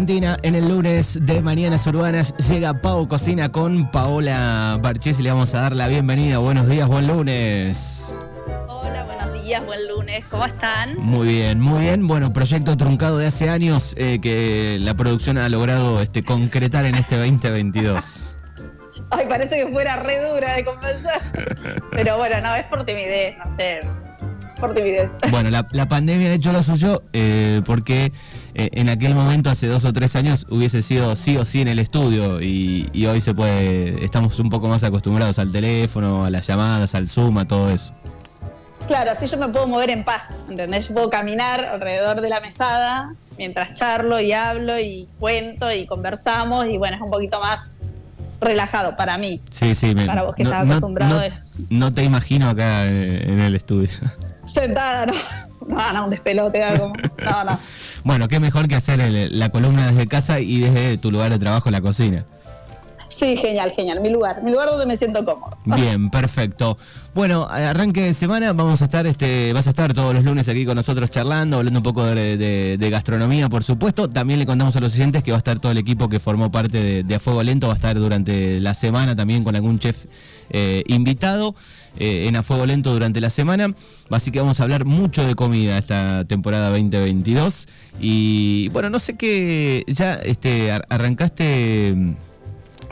Argentina, en el lunes de Mañanas Urbanas llega Pau Cocina con Paola Barchés y le vamos a dar la bienvenida. Buenos días, buen lunes. Hola, buenos días, buen lunes, ¿cómo están? Muy bien, muy bien. Bueno, proyecto truncado de hace años eh, que la producción ha logrado este, concretar en este 2022. Ay, parece que fuera re dura de convencer. Pero bueno, no, es por timidez, no sé. Por timidez. Bueno, la, la pandemia ha hecho lo suyo eh, porque eh, en aquel momento, hace dos o tres años, hubiese sido sí o sí en el estudio y, y hoy se puede, estamos un poco más acostumbrados al teléfono, a las llamadas, al Zoom, a todo eso. Claro, así yo me puedo mover en paz, ¿entendés? Yo puedo caminar alrededor de la mesada mientras charlo y hablo y cuento y conversamos y bueno, es un poquito más relajado para mí. Sí, sí, me, Para vos que estás acostumbrado no, a eso. no te imagino acá eh, en el estudio. Sentada, no. No, no, un despelote, algo. No. Bueno, qué mejor que hacer el- la columna desde casa y desde tu lugar de trabajo, la cocina. Sí, genial, genial. Mi lugar, mi lugar donde me siento cómodo. Bien, perfecto. Bueno, arranque de semana, vamos a estar, este, vas a estar todos los lunes aquí con nosotros charlando, hablando un poco de, gastronomía, por supuesto. También le contamos a los oyentes que va a estar todo el equipo que formó parte de, de A Fuego Lento, va a estar durante la semana también con algún chef eh, invitado eh, en A Fuego Lento durante la semana. Así que vamos a hablar mucho de comida esta temporada 2022. Y bueno, no sé qué, ya este, ar- arrancaste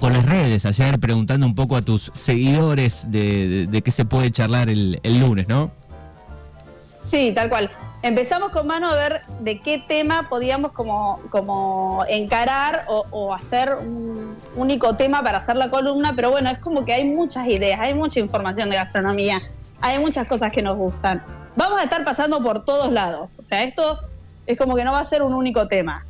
con las redes ayer preguntando un poco a tus seguidores de, qué se puede charlar el, el lunes, ¿no? Sí, tal cual. Empezamos con mano a ver de qué tema podíamos como, como encarar o, o hacer un único tema para hacer la columna, pero bueno, es como que hay muchas ideas, hay mucha información de gastronomía, hay muchas cosas que nos gustan. Vamos a estar pasando por todos lados, o sea, esto es como que no va a ser un único tema.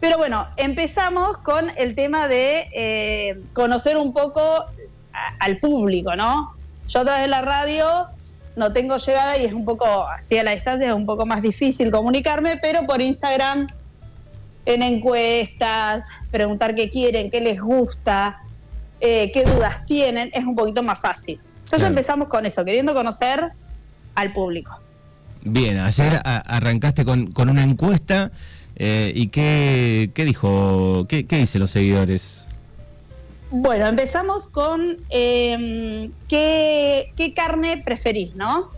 Pero bueno, empezamos con el tema de eh, conocer un poco a- al público, ¿no? Yo a través de la radio no tengo llegada y es un poco, así a la distancia es un poco más difícil comunicarme, pero por Instagram, en encuestas, preguntar qué quieren, qué les gusta, eh, qué dudas tienen, es un poquito más fácil. Entonces Claro. empezamos con eso, queriendo conocer al público. Bien, ayer a- arrancaste con, con una encuesta eh, y qué, qué dijo, qué, qué dicen los seguidores. Bueno, empezamos con eh, ¿qué, qué carne preferís, ¿no?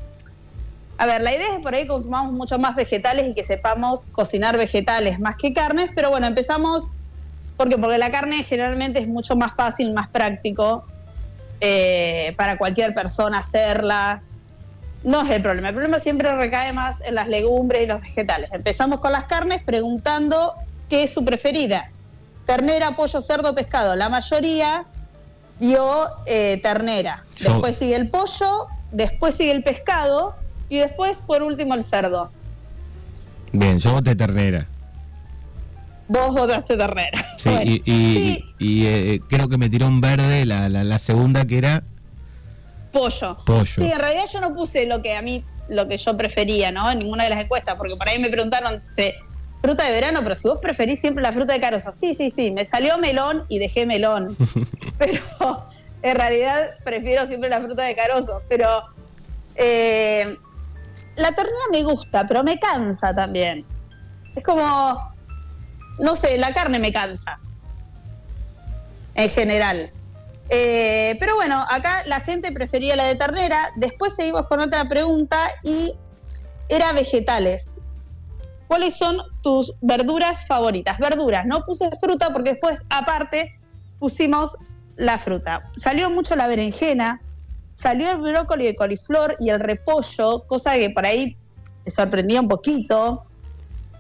A ver, la idea es que por ahí consumamos mucho más vegetales y que sepamos cocinar vegetales más que carnes, pero bueno, empezamos porque porque la carne generalmente es mucho más fácil, más práctico eh, para cualquier persona hacerla. No es el problema, el problema siempre recae más en las legumbres y los vegetales. Empezamos con las carnes preguntando qué es su preferida ternera, pollo, cerdo, pescado. La mayoría dio eh, ternera. Después sigue el pollo, después sigue el pescado y después, por último, el cerdo. Bien, yo voté ternera. Vos votaste ternera. Sí, Bueno, y, y- sí, y, eh, creo que me tiró un verde la, la, la segunda que era pollo. pollo. Sí, en realidad yo no puse lo que a mí, lo que yo prefería, ¿no? En ninguna de las encuestas, porque por ahí me preguntaron si fruta de verano, pero si vos preferís siempre la fruta de carozo. Sí, sí, sí, me salió melón y dejé melón. pero en realidad prefiero siempre la fruta de carozo. Pero eh, la ternera me gusta, pero me cansa también. Es como, no sé, la carne me cansa. En general. Eh, pero bueno, acá la gente prefería la de ternera. Después seguimos con otra pregunta y era vegetales. ¿Cuáles son tus verduras favoritas? Verduras, no puse fruta porque después aparte pusimos la fruta. Salió mucho la berenjena, salió el brócoli de coliflor y el repollo, cosa que por ahí me sorprendía un poquito.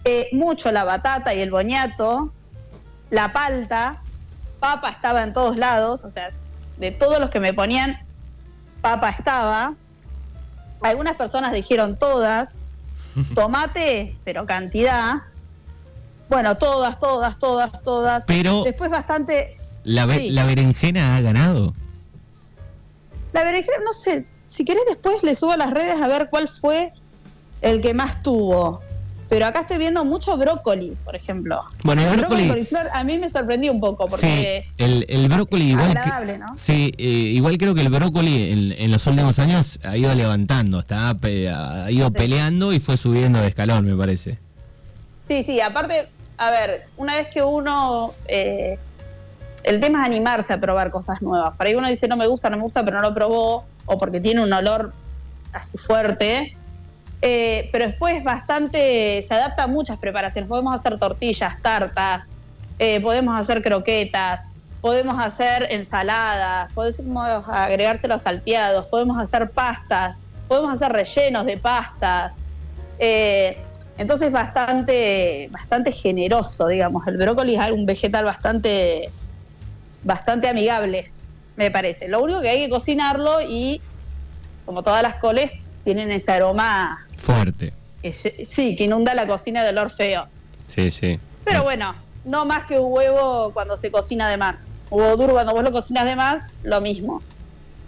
Eh, mucho la batata y el boñato, la palta, papa estaba en todos lados, o sea, de todos los que me ponían, papa estaba. Algunas personas dijeron todas, tomate, pero cantidad. Bueno, todas, todas, todas, todas. Pero Después bastante... la, be- sí. la berenjena ha ganado. La berenjena, no sé, si querés después le subo a las redes a ver cuál fue el que más tuvo. Pero acá estoy viendo mucho brócoli, por ejemplo. Bueno, el El brócoli brócoli. coliflor a mí me sorprendió un poco porque Sí, el, el brócoli igual. que- agradable, ¿no? Sí, eh, igual creo que el brócoli en, en los últimos años ha ido levantando, está, ha ido peleando y fue subiendo de escalón, me parece. Sí, sí, aparte a ver, una vez que uno... eh, el tema es animarse a probar cosas nuevas. Para ahí uno dice, no me gusta, no me gusta, pero no lo probó, o porque tiene un olor así fuerte. Eh, pero después bastante, se adapta a muchas preparaciones. Podemos hacer tortillas, tartas, eh, podemos hacer croquetas, podemos hacer ensaladas, podemos agregárselos salteados, podemos hacer pastas, podemos hacer rellenos de pastas. Eh, entonces bastante, bastante generoso, digamos. El brócoli es un vegetal bastante, bastante amigable, me parece. Lo único que hay que cocinarlo y, como todas las coles, tienen ese aroma Fuerte. que, sí, que inunda la cocina de olor feo. Sí, sí. Pero bueno, no más que un huevo cuando se cocina de más. Huevo duro cuando vos lo cocinas de más, lo mismo.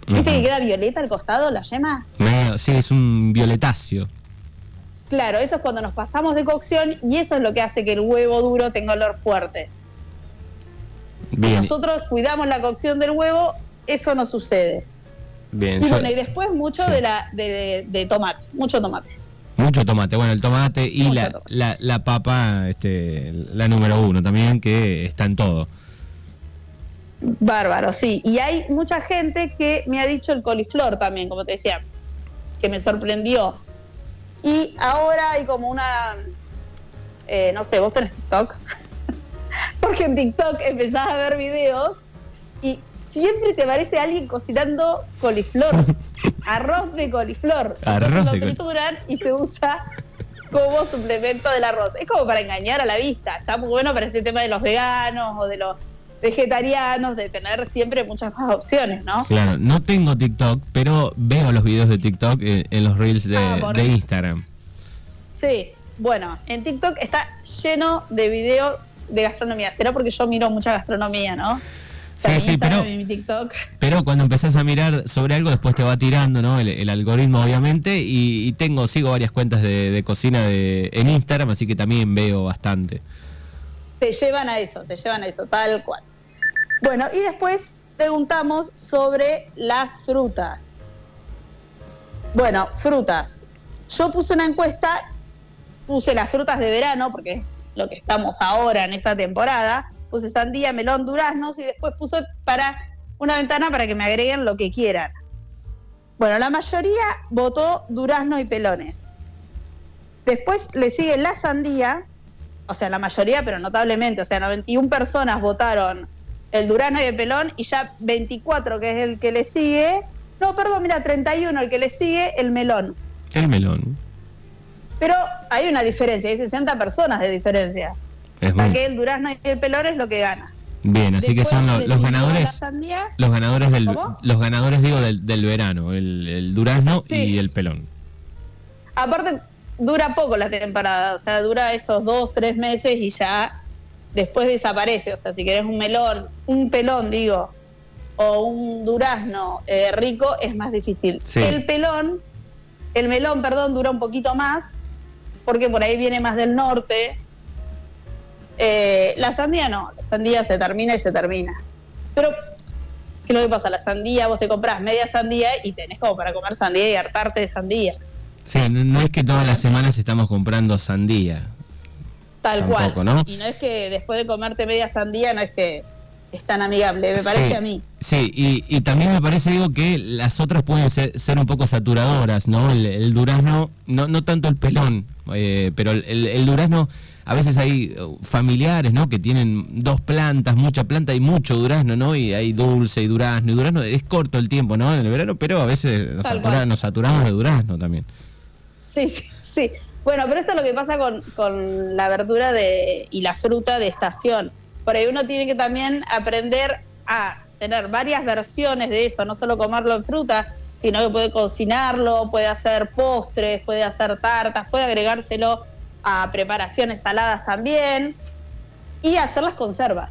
¿Viste que queda violeta al costado, la yema? Medio- sí, es un violetáceo. Claro, eso es cuando nos pasamos de cocción y eso es lo que hace que el huevo duro tenga olor fuerte. Si Bien, nosotros cuidamos la cocción del huevo, eso no sucede. Bien. Y yo- bueno, y después mucho Sí. de la de, de tomate, mucho tomate. Mucho tomate. Bueno, el tomate y Mucho la, tomate. la, la papa, este, la número uno también, que está en todo. Bárbaro, sí. Y hay mucha gente que me ha dicho el coliflor también, como te decía, que me sorprendió. Y ahora hay como una, eh, no sé, vos tenés TikTok, porque en TikTok empezás a ver videos y siempre te aparece alguien cocinando coliflor, arroz de coliflor. Arroz de lo col- trituran y se usa como suplemento del arroz. Es como para engañar a la vista. Está muy bueno para este tema de los veganos o de los vegetarianos, de tener siempre muchas más opciones, ¿no? Claro, no tengo TikTok, pero veo los videos de TikTok en, en los reels de, Ah, de Instagram. Sí, bueno, en TikTok está lleno de videos de gastronomía. Será porque yo miro mucha gastronomía, ¿no? Sí, sí, pero- y mi TikTok. Pero cuando empezás a mirar sobre algo, después te va tirando, ¿no? El, el algoritmo, obviamente. Y, y tengo, sigo varias cuentas de, de cocina de, en Instagram, así que también veo bastante. te llevan a eso, te llevan a eso, tal cual. Bueno, y después preguntamos sobre las frutas. Bueno, frutas. Yo puse una encuesta, puse las frutas de verano, porque es lo que estamos ahora en esta temporada. Puse sandía, melón, duraznos y después puse para una ventana para que me agreguen lo que quieran. Bueno, la mayoría votó durazno y pelones. Después le sigue la sandía, o sea, la mayoría, pero notablemente, o sea, 91 personas votaron el durazno y el pelón y ya 24, que es el que le sigue, no, perdón, mira, 31 el que le sigue, el melón. El melón. Pero hay una diferencia, hay 60 personas de diferencia. Es O sea muy- que el durazno y el pelón es lo que gana. Bien, así que son los ganadores. sandía, Los ganadores del, ¿Cómo? los ganadores digo del, del verano, el, el durazno Sí. y el pelón. aparte, dura poco la temporada, o sea, dura estos dos, tres meses y ya después desaparece. O sea, si querés un melón, un pelón, digo, o un durazno eh, rico, es más difícil. Sí. El pelón, el melón, perdón, dura un poquito más, porque por ahí viene más del norte. Eh, la sandía no, la sandía se termina y se termina. Pero, ¿qué es lo que pasa? La sandía, vos te compras media sandía y tenés como para comer sandía y hartarte de sandía. Sí, no, no es que todas las semanas estamos comprando sandía. Tal Tampoco, cual. ¿no? Y no es que después de comerte media sandía, no es que es tan amigable, me parece Sí, a mí. Sí, y, y también me parece, digo, que las otras pueden ser, ser un poco saturadoras, ¿no? El, el durazno, no, no tanto el pelón, eh, pero el, el- el durazno, a veces hay uh, familiares, ¿no? Que tienen dos plantas, mucha planta y mucho durazno, ¿no? Y hay dulce y durazno, y durazno es corto el tiempo, ¿no? En el verano, pero a veces satura- nos saturamos de durazno también. Sí, sí, sí. Bueno, pero esto es lo que pasa con, con la verdura de, y la fruta de estación. Por ahí uno tiene que también aprender a tener varias versiones de eso, no solo comerlo en fruta, sino que puede cocinarlo, puede hacer postres, puede hacer tartas, puede agregárselo a preparaciones saladas también y hacer las conservas.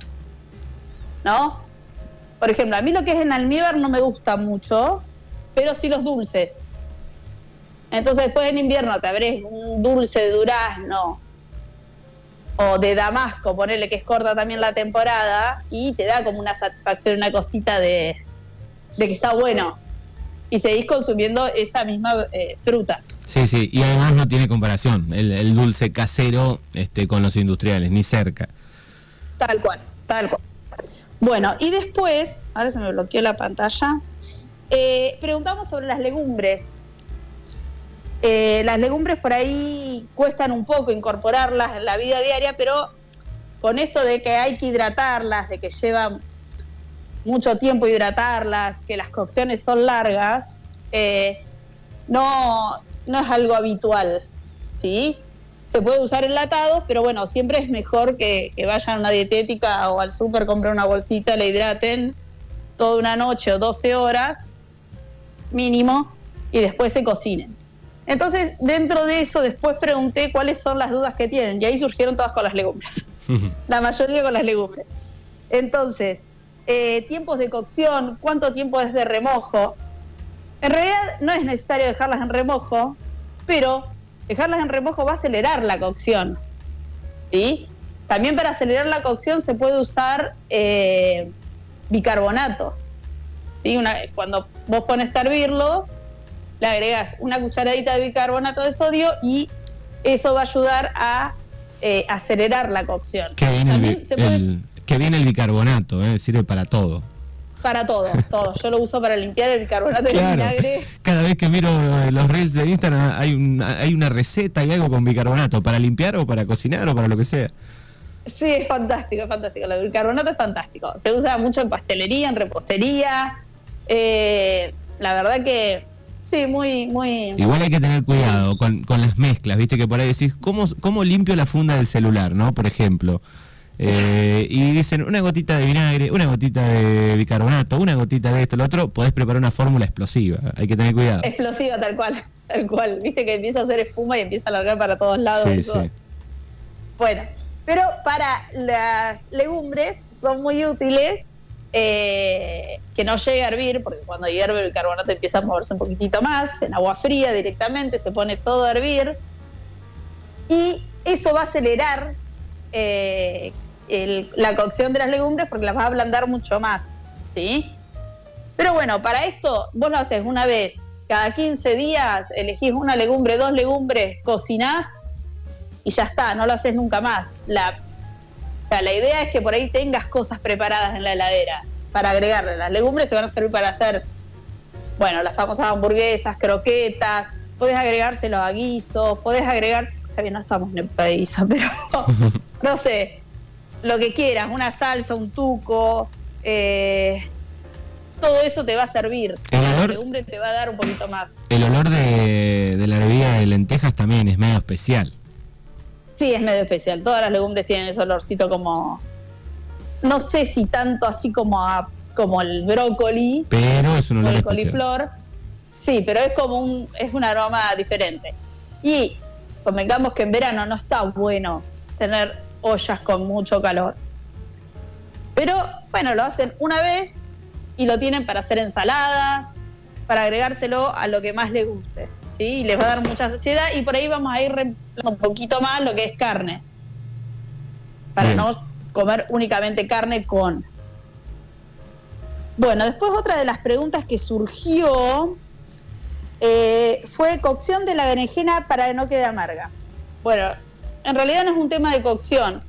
¿No? Por ejemplo, a mí lo que es en almíbar no me gusta mucho, pero sí los dulces. Entonces después en invierno te abres un dulce de durazno o de damasco, ponerle que es corta también la temporada, y te da como una satisfacción, una cosita de, de que está bueno. Y seguís consumiendo esa misma eh, fruta. Sí, sí, y además no tiene comparación el, el dulce casero este, con los industriales, ni cerca. Tal cual, tal cual. Bueno, y después, ahora se me bloqueó la pantalla, eh, preguntamos sobre las legumbres. Eh, las legumbres por ahí cuestan un poco incorporarlas en la vida diaria, pero con esto de que hay que hidratarlas, de que lleva mucho tiempo hidratarlas, que las cocciones son largas, eh, no, no es algo habitual, ¿sí? Se puede usar enlatados, pero bueno, siempre es mejor que, que vayan a una dietética o al súper, compren una bolsita, le hidraten toda una noche o 12 horas mínimo y después se cocinen. Entonces, dentro de eso, después pregunté cuáles son las dudas que tienen y ahí surgieron todas con las legumbres. la mayoría con las legumbres. Entonces, eh, tiempos de cocción, cuánto tiempo es de remojo. En realidad no es necesario dejarlas en remojo, pero dejarlas en remojo va a acelerar la cocción. ¿Sí? También para acelerar la cocción se puede usar eh, bicarbonato. ¿Sí? Una, cuando vos pones a hervirlo, le agregas una cucharadita de bicarbonato de sodio y eso va a ayudar a eh, acelerar la cocción. Viene, el, que viene el bicarbonato, eh, sirve para todo. Para todo, todo. Yo lo uso para limpiar el bicarbonato y el vinagre. Cada vez que miro eh, los reels de Instagram hay una, hay una receta y algo con bicarbonato, para limpiar o para cocinar o para lo que sea. Sí, es fantástico, es fantástico. El bicarbonato es fantástico. Se usa mucho en pastelería, en repostería. Eh, la verdad que sí, muy, muy. Igual hay que tener cuidado con, con las mezclas, viste que por ahí decís, ¿cómo, ¿cómo limpio la funda del celular, no? Por ejemplo. Eh, y dicen una gotita de vinagre, una gotita de bicarbonato, una gotita de esto, lo otro, podés preparar una fórmula explosiva. Hay que tener cuidado. Explosiva, tal cual, tal cual. Viste que empieza a hacer espuma y empieza a largar para todos lados. Sí, sí. Bueno, pero para las legumbres son muy útiles eh, que no llegue a hervir, porque cuando hierve el carbonato empieza a moverse un poquitito más, en agua fría directamente, se pone todo a hervir. Y eso va a acelerar eh, la cocción de las legumbres porque las va a ablandar mucho más, ¿sí? Pero bueno, para esto vos lo haces una vez cada 15 días, elegís una legumbre, dos legumbres, cocinás y ya está, no lo haces nunca más. O sea, la idea es que por ahí tengas cosas preparadas en la heladera para agregarle. Las legumbres te van a servir para hacer, bueno, las famosas hamburguesas, croquetas, podés agregárselo a guisos, podés agregar, está bien, no estamos en el país, pero no sé, lo que quieras, una salsa, un tuco, eh, todo eso te va a servir. El olor, la legumbre te va a dar un poquito más. El olor de, la bebida de lentejas también es medio especial. Sí, es medio especial. Todas las legumbres tienen ese olorcito como. No sé si tanto así como a, como el brócoli. Pero es un olor el coliflor. Sí, pero es como un, es un aroma diferente. Y convengamos que en verano no está bueno tener ollas con mucho calor. Pero bueno, lo hacen una vez y lo tienen para hacer ensalada, para agregárselo a lo que más les guste. ¿sí? Y les va a dar mucha saciedad y por ahí vamos a ir un poquito más lo que es carne. Para no comer únicamente carne con. Bueno, después otra de las preguntas que surgió eh, fue cocción de la berenjena para que no quede amarga. Bueno, en realidad no es un tema de cocción.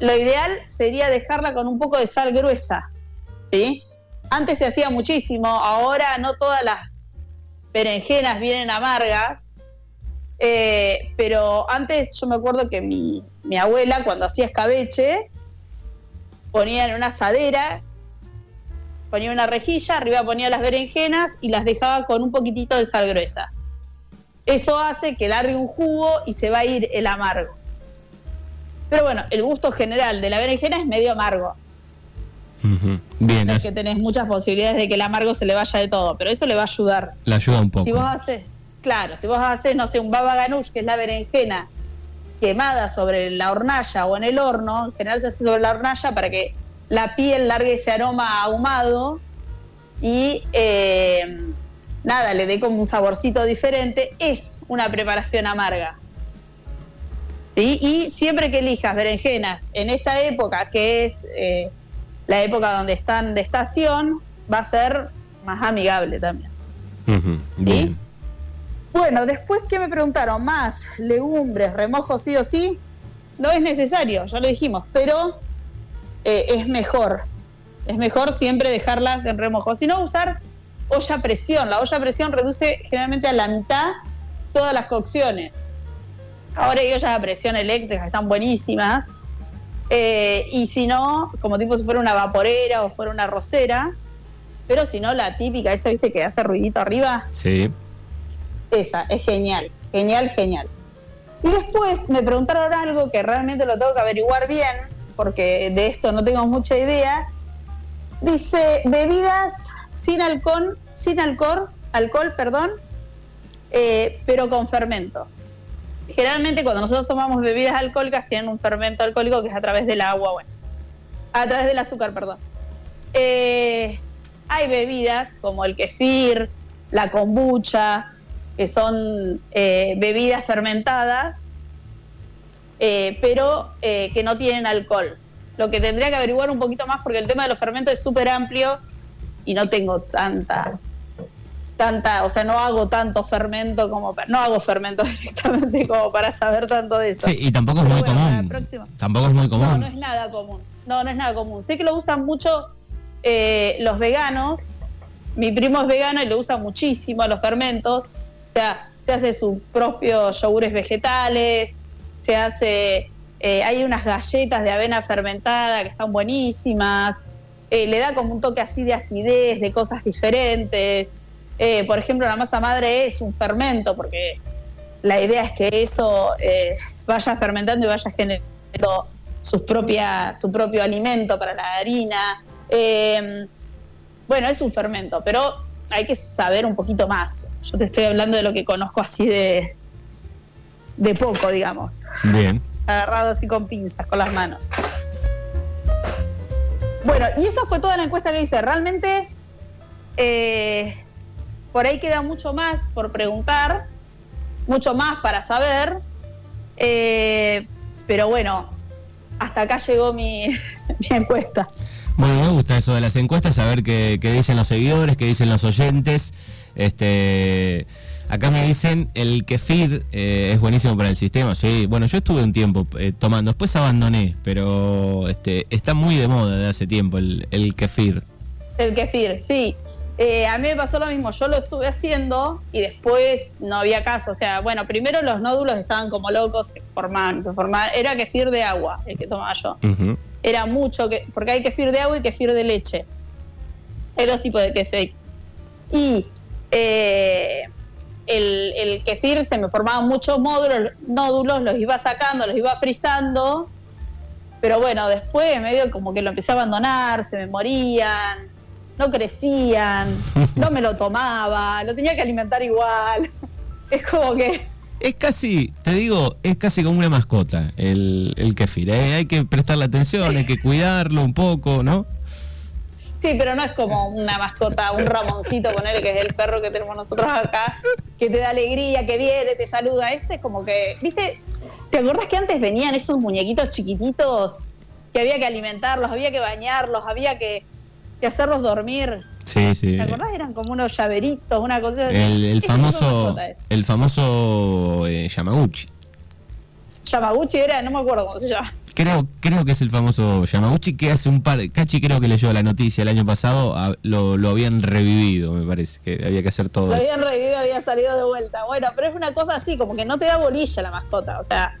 Lo ideal sería dejarla con un poco de sal gruesa, ¿sí? Antes se hacía muchísimo, ahora no todas las berenjenas vienen amargas, eh, pero antes yo me acuerdo que mi, mi abuela cuando hacía escabeche ponía en una asadera, ponía una rejilla, arriba ponía las berenjenas y las dejaba con un poquitito de sal gruesa. Eso hace que largue un jugo y se va a ir el amargo. Pero bueno, el gusto general de la berenjena es medio amargo. Bien. Es que tenés muchas posibilidades de que el amargo se le vaya de todo, pero eso le va a ayudar. Le ayuda un poco. Si vos haces, claro, si vos haces, no sé, un baba ganoush, que es la berenjena quemada sobre la hornalla o en el horno, en general se hace sobre la hornalla para que la piel largue ese aroma ahumado y eh, nada, le dé como un saborcito diferente, es una preparación amarga. ¿Sí? Y siempre que elijas berenjenas en esta época, que es eh, la época donde están de estación, va a ser más amigable también. Bueno, después que me preguntaron más, legumbres, remojo sí o sí, no es necesario, ya lo dijimos, pero eh, es mejor. Es mejor siempre dejarlas en remojo. Si no, usar olla a presión. La olla a presión reduce generalmente a la mitad todas las cocciones. Ahora hay ollas a presión eléctricas, están buenísimas. Eh, y si no, como tipo si fuera una vaporera o fuera una rosera, pero si no, la típica, esa, viste, que hace ruidito arriba. Sí. Esa, es genial, genial, genial. Y después me preguntaron algo que realmente lo tengo que averiguar bien, porque de esto no tengo mucha idea. Dice, bebidas sin alcohol, sin alcohol, alcohol, perdón, eh, pero con fermento. Generalmente cuando nosotros tomamos bebidas alcohólicas tienen un fermento alcohólico que es a través del agua, bueno, a través del azúcar, perdón. Eh, hay bebidas como el kefir, la kombucha, que son eh, bebidas fermentadas, eh, pero eh, que no tienen alcohol. Lo que tendría que averiguar un poquito más porque el tema de los fermentos es súper amplio y no tengo tanta, tanta, o sea, no hago tanto fermento como no hago fermento directamente como para saber tanto de eso. Sí, y tampoco es Pero muy bueno, común. Tampoco es muy No, común. no es nada común. No, no es nada común. Sé que lo usan mucho eh, los veganos. Mi primo es vegano y lo usa muchísimo a los fermentos. O sea, se hace sus propios yogures vegetales, se hace... eh, hay unas galletas de avena fermentada que están buenísimas. eh, le da como un toque así de acidez, de cosas diferentes. Eh, por ejemplo, la masa madre es un fermento porque la idea es que eso eh, vaya fermentando y vaya generando sus propia, su propio alimento para la harina. Eh, bueno, es un fermento, pero hay que saber un poquito más. Yo te estoy hablando de lo que conozco así de, de poco, digamos. Bien. Agarrado así con pinzas, con las manos. Bueno, y esa fue toda la encuesta que hice. Realmente, eh, por ahí queda mucho más por preguntar, mucho más para saber. eh, pero bueno, hasta acá llegó mi, encuesta. Bueno, me gusta eso de las encuestas, saber qué, qué dicen los seguidores, qué dicen los oyentes. Este, acá me dicen el kefir eh, es buenísimo para el sistema. Sí, bueno, yo estuve un tiempo eh, tomando, después abandoné, pero este, está muy de moda de hace tiempo el, el kefir. El kefir, sí. Eh, a mí me pasó lo mismo, yo lo estuve haciendo y después no había caso. O sea, bueno, primero los nódulos estaban como locos, se formaban, se formaban. Era kefir de agua el que tomaba yo. Era mucho, que, porque hay kefir de agua y kefir de leche. Hay dos tipos de kefir. Y eh, el, el kefir se me formaban muchos módulos, nódulos, los iba sacando, los iba frizando. Pero bueno, después medio como que lo empecé a abandonar, se me morían, no crecían, no me lo tomaba, lo tenía que alimentar igual. Es como que Es casi, te digo, es casi como una mascota el, el kefir. ¿eh? Hay que prestarle atención, hay que cuidarlo un poco, ¿no? Sí, pero no es como una mascota, un Ramoncito, ponerle que es el perro que tenemos nosotros acá, que te da alegría, que viene, te saluda. Este es como que, ¿viste? ¿Te acordás que antes venían esos muñequitos chiquititos que había que alimentarlos, había que bañarlos, había que, que hacerlos dormir? Sí, sí. ¿Te acordás? Eran como unos llaveritos, una cosa así. El, el famoso, el famoso eh, Yamaguchi. Yamaguchi era, no me acuerdo cómo se llama. Creo, creo que es el famoso Yamaguchi que hace un par, Cachi creo que leyó la noticia el año pasado, a- lo, lo habían revivido, me parece, que había que hacer todo Lo eso. habían revivido, había salido de vuelta. Bueno, pero es una cosa así, como que no te da bolilla la mascota. O sea,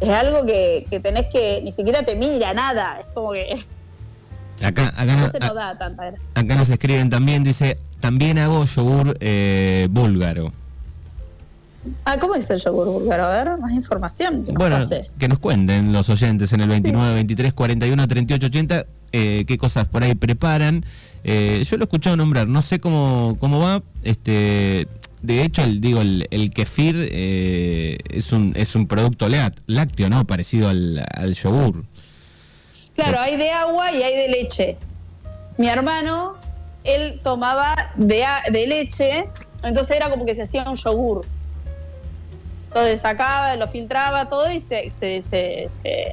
es algo que, que tenés que, ni siquiera te mira, nada. Es como que Acá, acá, no se a- nos da tanta gracia. acá nos escriben también, dice, también hago yogur eh, búlgaro. Ah, ¿cómo es el yogur búlgaro? A ver, más información. que nos Bueno, pase. que nos cuenten los oyentes en el 29, 23, 41, 38, 80, eh, qué cosas por ahí preparan. Eh, yo lo he escuchado nombrar, no sé cómo, cómo va. Este, de hecho, el, digo, el, el kefir eh, es, un, es un producto lácteo, ¿no? Parecido al, al yogur. Claro, hay de agua y hay de leche. Mi hermano, él tomaba de, de leche, entonces era como que se hacía un yogur. Entonces sacaba, lo filtraba todo y se, se, se, se-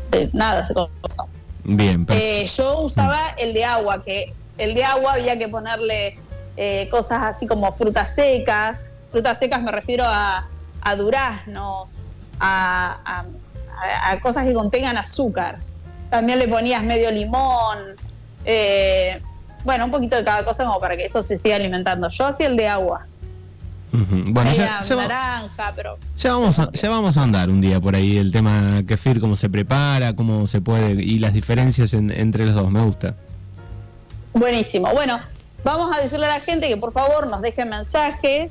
se- nada, se comenzó. Bien, Eh, perfecto. yo usaba el de agua, que el de agua había que ponerle eh, cosas así como frutas secas. Frutas secas me refiero a, a duraznos, a, a, cosas que contengan azúcar. También le ponías medio limón, eh, bueno, un poquito de cada cosa como para que eso se siga alimentando. Yo hacía el de agua. Bueno, ya, naranja, pero... Ya vamos, a, ya vamos a andar un día por ahí, el tema kefir, cómo se prepara, cómo se puede, y las diferencias entre los dos, me gusta. Buenísimo. Bueno, vamos a decirle a la gente que por favor nos dejen mensajes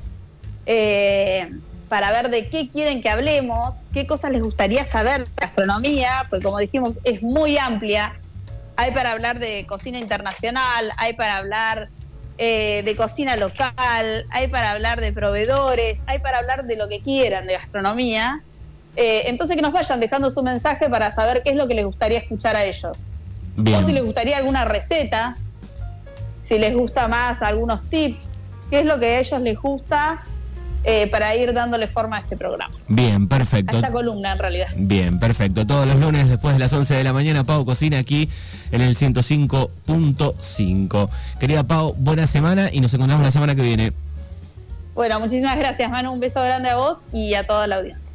eh, para ver de qué quieren que hablemos, qué cosas les gustaría saber de gastronomía, pues como dijimos, es muy amplia. Hay para hablar de cocina internacional, hay para hablar eh, de cocina local, hay para hablar de proveedores, hay para hablar de lo que quieran de gastronomía. Eh, entonces que nos vayan dejando su mensaje para saber qué es lo que les gustaría escuchar a ellos. O si les gustaría alguna receta, si les gusta más algunos tips, qué es lo que a ellos les gusta eh, para ir dándole forma a este programa. Bien, perfecto. A esta columna, en realidad. Bien, perfecto. Todos los lunes después de las 11 de la mañana, Pau Cocina aquí en el 105.5. Querida Pau, buena semana y nos encontramos la semana que viene. Bueno, muchísimas gracias, Manu. Un beso grande a vos y a toda la audiencia.